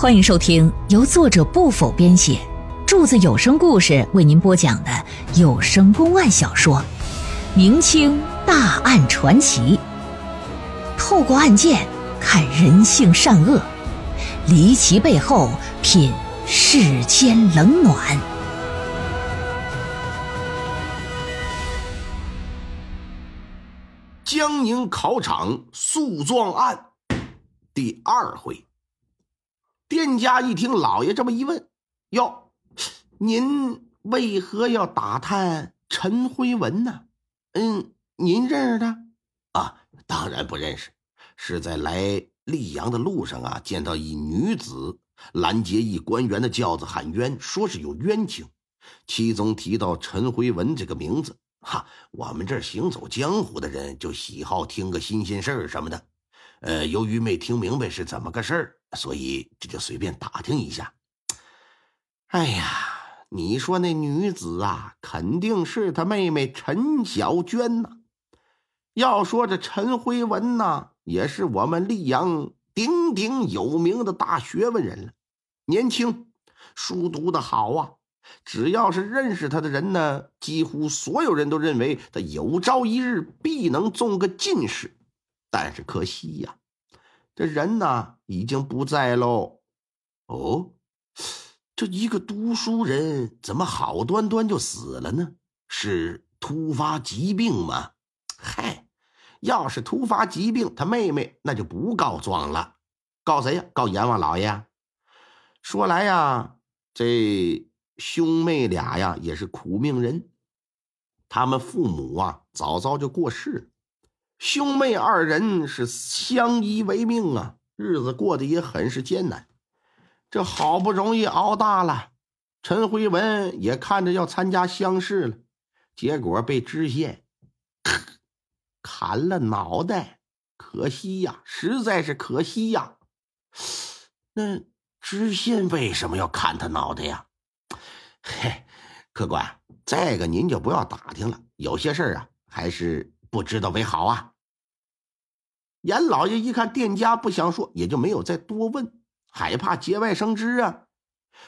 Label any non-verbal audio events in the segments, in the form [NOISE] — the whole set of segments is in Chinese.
欢迎收听由作者不否编写，柱子有声故事为您播讲的有声公案小说《明清大案传奇》，透过案件看人性善恶，离奇背后品世间冷暖。江宁考场诉状案第二回。店家一听老爷这么一问，哟，您为何要打探陈辉文呢？嗯，您认识他？啊，当然不认识，是在来溧阳的路上啊，见到一女子拦截一官员的轿子喊冤，说是有冤情，其中提到陈辉文这个名字。哈，我们这行走江湖的人就喜好听个新鲜事儿什么的。呃，由于没听明白是怎么个事儿，所以这就随便打听一下。哎呀，你说那女子啊，肯定是他妹妹陈小娟呐。要说这陈辉文呐，也是我们溧阳鼎鼎有名的大学问人了。年轻，书读的好啊。只要是认识他的人呢，几乎所有人都认为他有朝一日必能中个进士。但是可惜呀，这人呢已经不在喽。哦，这一个读书人怎么好端端就死了呢？是突发疾病吗？嗨，要是突发疾病，他妹妹那就不告状了，告谁呀？告阎王老爷。说来呀，这兄妹俩呀也是苦命人，他们父母啊早早就过世了。兄妹二人是相依为命啊，日子过得也很是艰难。这好不容易熬大了，陈辉文也看着要参加乡试了，结果被知县 [COUGHS] 砍了脑袋，可惜呀，实在是可惜呀。那知县为什么要砍他脑袋呀？嘿，客官，这个您就不要打听了，有些事儿啊，还是。不知道为好啊！严老爷一看店家不想说，也就没有再多问，害怕节外生枝啊。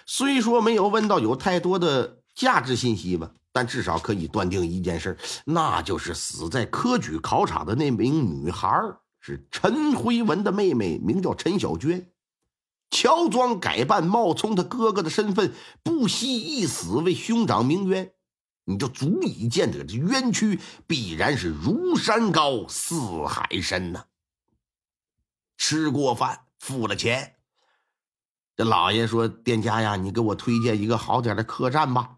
虽说没有问到有太多的价值信息吧，但至少可以断定一件事，那就是死在科举考场的那名女孩是陈辉文的妹妹，名叫陈小娟，乔装改扮，冒充他哥哥的身份，不惜一死为兄长鸣冤。你就足以见得这冤屈必然是如山高似海深呐。吃过饭，付了钱，这老爷说：“店家呀，你给我推荐一个好点的客栈吧。”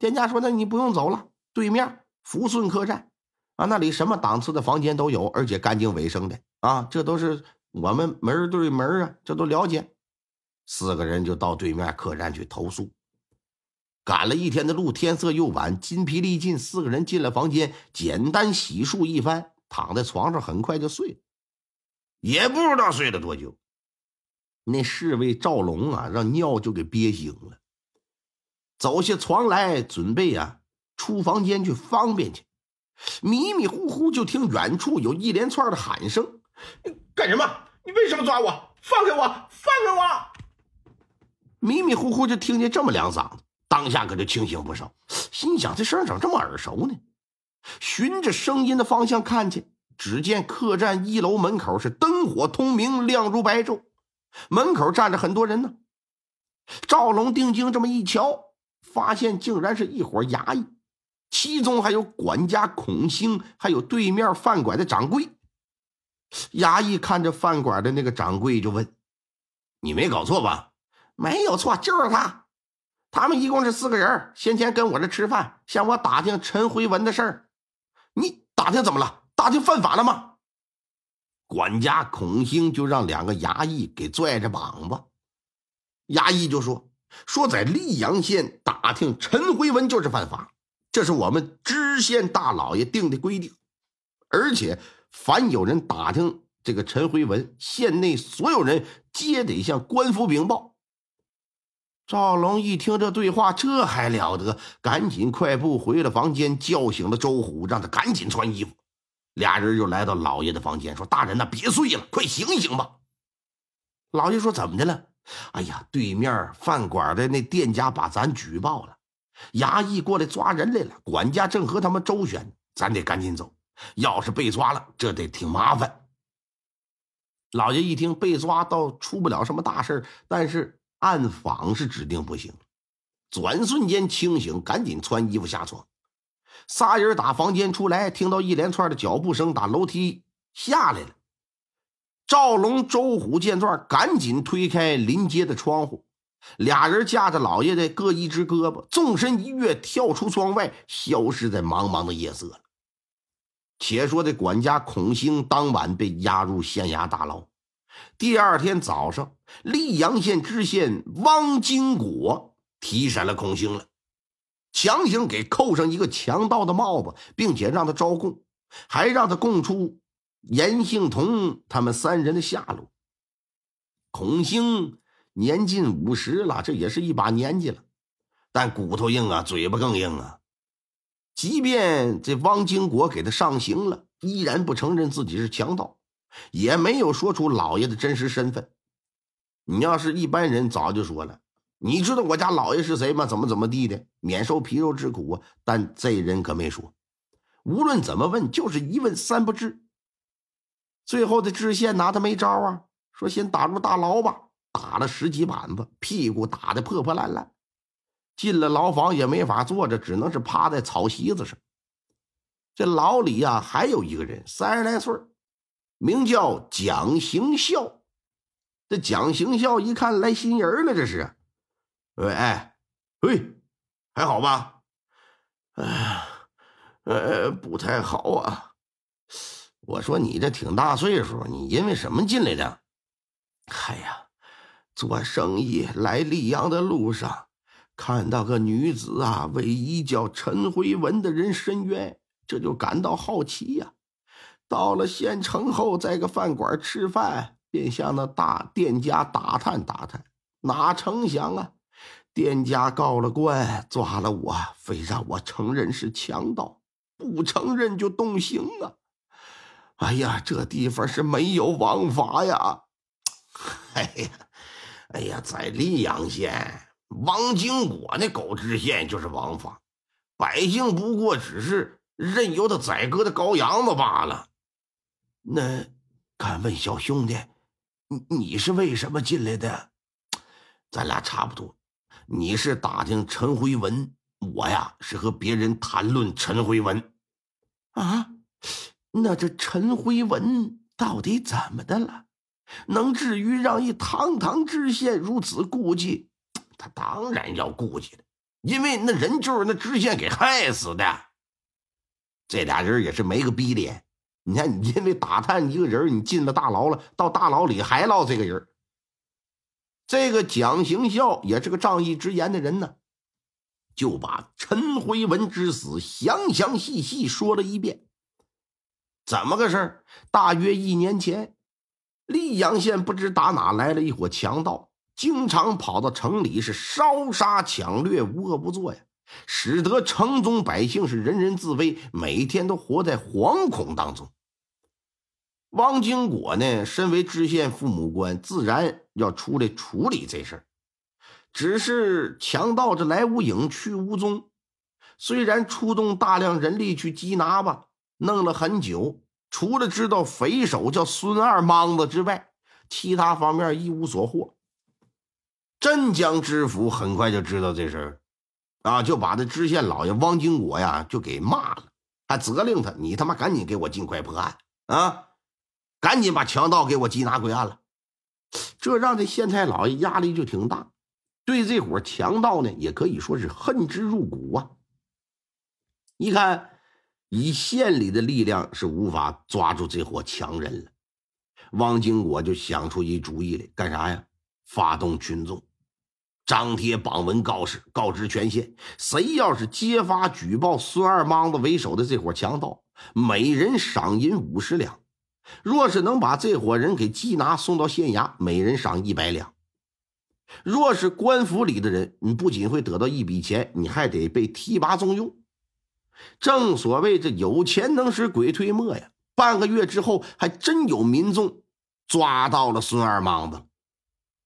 店家说：“那你不用走了，对面福顺客栈啊，那里什么档次的房间都有，而且干净卫生的啊，这都是我们门对门啊，这都了解。”四个人就到对面客栈去投宿。赶了一天的路，天色又晚，筋疲力尽，四个人进了房间，简单洗漱一番，躺在床上，很快就睡了。也不知道睡了多久，那侍卫赵龙啊，让尿就给憋醒了，走下床来，准备啊出房间去方便去，迷迷糊糊就听远处有一连串的喊声：“你干什么？你为什么抓我？放开我！放开我！”迷迷糊糊就听见这么两嗓子。当下可就清醒不少，心想这声怎么这么耳熟呢？循着声音的方向看去，只见客栈一楼门口是灯火通明，亮如白昼，门口站着很多人呢。赵龙定睛这么一瞧，发现竟然是一伙衙役，其中还有管家孔兴，还有对面饭馆的掌柜。衙役看着饭馆的那个掌柜，就问：“你没搞错吧？”“没有错，就是他。”他们一共是四个人，先前跟我这吃饭，向我打听陈辉文的事儿。你打听怎么了？打听犯法了吗？管家孔兴就让两个衙役给拽着膀子。衙役就说：“说在溧阳县打听陈辉文就是犯法，这是我们知县大老爷定的规定。而且，凡有人打听这个陈辉文，县内所有人皆得向官府禀报。”赵龙一听这对话，这还了得！赶紧快步回了房间，叫醒了周虎，让他赶紧穿衣服。俩人就来到老爷的房间，说：“大人呐，别睡了，快醒醒吧！”老爷说：“怎么的了？哎呀，对面饭馆的那店家把咱举报了，衙役过来抓人来了，管家正和他们周旋，咱得赶紧走。要是被抓了，这得挺麻烦。老爷一听被抓，倒出不了什么大事但是暗访是指定不行。转瞬间清醒，赶紧穿衣服下床。仨人打房间出来，听到一连串的脚步声，打楼梯下来了。赵龙、周虎见状，赶紧推开临街的窗户，俩人架着老爷的各一只胳膊，纵身一跃，跳出窗外，消失在茫茫的夜色了。且说这管家孔兴当晚被押入县衙大牢。第二天早上，溧阳县知县汪金果提审了孔兴了，强行给扣上一个强盗的帽子，并且让他招供，还让他供出严杏同他们三人的下落。孔兴年近五十了，这也是一把年纪了，但骨头硬啊，嘴巴更硬啊。即便这汪金国给他上刑了，依然不承认自己是强盗，也没有说出老爷的真实身份。你要是一般人，早就说了。你知道我家老爷是谁吗？怎么怎么地的，免受皮肉之苦啊！但这人可没说，无论怎么问，就是一问三不知。最后的知县拿他没招啊，说先打入大牢吧，打了十几板子，屁股打得破破烂烂。进了牢房也没法坐着，只能是趴在草席子上。这牢里呀，还有一个人，三十来岁名叫蒋行孝。这蒋行孝一看来新人了，这是，哎，喂，还好吧？哎呀，呃，不太好啊。我说你这挺大岁数，你因为什么进来的？哎呀，做生意来溧阳的路上。看到个女子啊，为一叫陈辉文的人伸冤，这就感到好奇呀。到了县城后，在个饭馆吃饭，便向那大店家打探打探。哪成想啊，店家告了官，抓了我，非让我承认是强盗，不承认就动刑啊！哎呀，这地方是没有王法呀！[LAUGHS] 哎呀，哎呀，在溧阳县。王经国那狗知县就是王法，百姓不过只是任由他宰割的羔羊子罢了。那敢问小兄弟，你你是为什么进来的？咱俩差不多，你是打听陈辉文，我呀是和别人谈论陈辉文。啊，那这陈辉文到底怎么的了？能至于让一堂堂知县如此顾忌？他当然要顾忌了，因为那人就是那知县给害死的。这俩人也是没个逼脸。你看，你因为打探一个人，你进了大牢了，到大牢里还唠这个人。这个蒋行孝也是个仗义直言的人呢，就把陈辉文之死详详细细说了一遍。怎么个事大约一年前，溧阳县不知打哪来了一伙强盗。经常跑到城里是烧杀抢掠，无恶不作呀，使得城中百姓是人人自危，每天都活在惶恐当中。汪经国呢，身为知县父母官，自然要出来处理这事儿。只是强盗这来无影去无踪，虽然出动大量人力去缉拿吧，弄了很久，除了知道匪首叫孙二莽子之外，其他方面一无所获。镇江知府很快就知道这事儿，啊，就把这知县老爷汪经国呀就给骂了，还责令他：“你他妈赶紧给我尽快破案啊，赶紧把强盗给我缉拿归案了。”这让这县太老爷压力就挺大，对这伙强盗呢也可以说是恨之入骨啊。一看以县里的力量是无法抓住这伙强人了，汪经国就想出一主意来，干啥呀？发动群众。张贴榜文告示，告知全县：谁要是揭发举报孙二莽子为首的这伙强盗，每人赏银五十两；若是能把这伙人给缉拿送到县衙，每人赏一百两。若是官府里的人，你不仅会得到一笔钱，你还得被提拔重用。正所谓这有钱能使鬼推磨呀！半个月之后，还真有民众抓到了孙二莽子。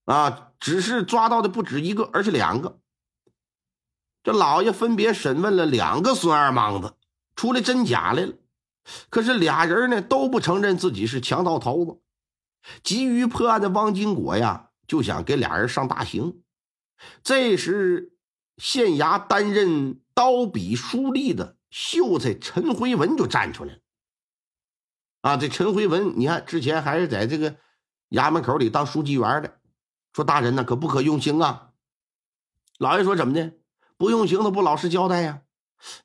啊，只是抓到的不止一个，而是两个。这老爷分别审问了两个孙二莽子，出来真假来了。可是俩人呢都不承认自己是强盗头子。急于破案的汪金国呀，就想给俩人上大刑。这时，县衙担任刀笔书吏的秀才陈辉文就站出来了。啊，这陈辉文，你看之前还是在这个衙门口里当书记员的，说大人呢可不可用刑啊？老爷说怎么的？不用刑，他不老实交代呀？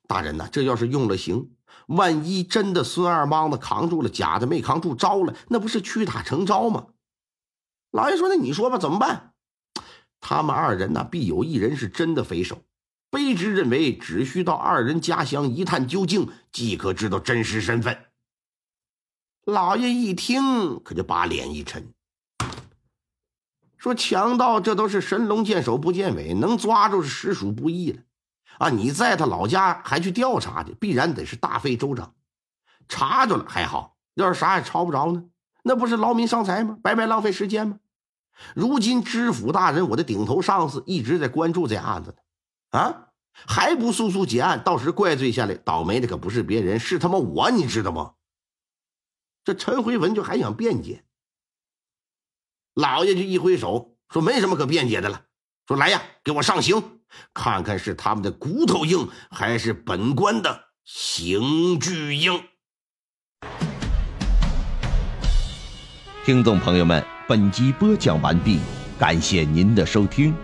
大人呐，这要是用了刑，万一真的孙二莽子扛住了，假的没扛住招了，那不是屈打成招吗？老爷说：“那你说吧，怎么办？”他们二人呢，必有一人是真的匪首。卑职认为，只需到二人家乡一探究竟，即可知道真实身份。老爷一听，可就把脸一沉，说：“强盗这都是神龙见首不见尾，能抓住是实属不易了。啊，你在他老家还去调查去，必然得是大费周章。查着了还好，要是啥也抄不着呢，那不是劳民伤财吗？白白浪费时间吗？”如今知府大人，我的顶头上司一直在关注这案子呢，啊，还不速速结案？到时怪罪下来，倒霉的可不是别人，是他妈我，你知道吗？这陈回文就还想辩解，老爷就一挥手说：“没什么可辩解的了，说来呀，给我上刑，看看是他们的骨头硬，还是本官的刑具硬。”听众朋友们。本集播讲完毕，感谢您的收听。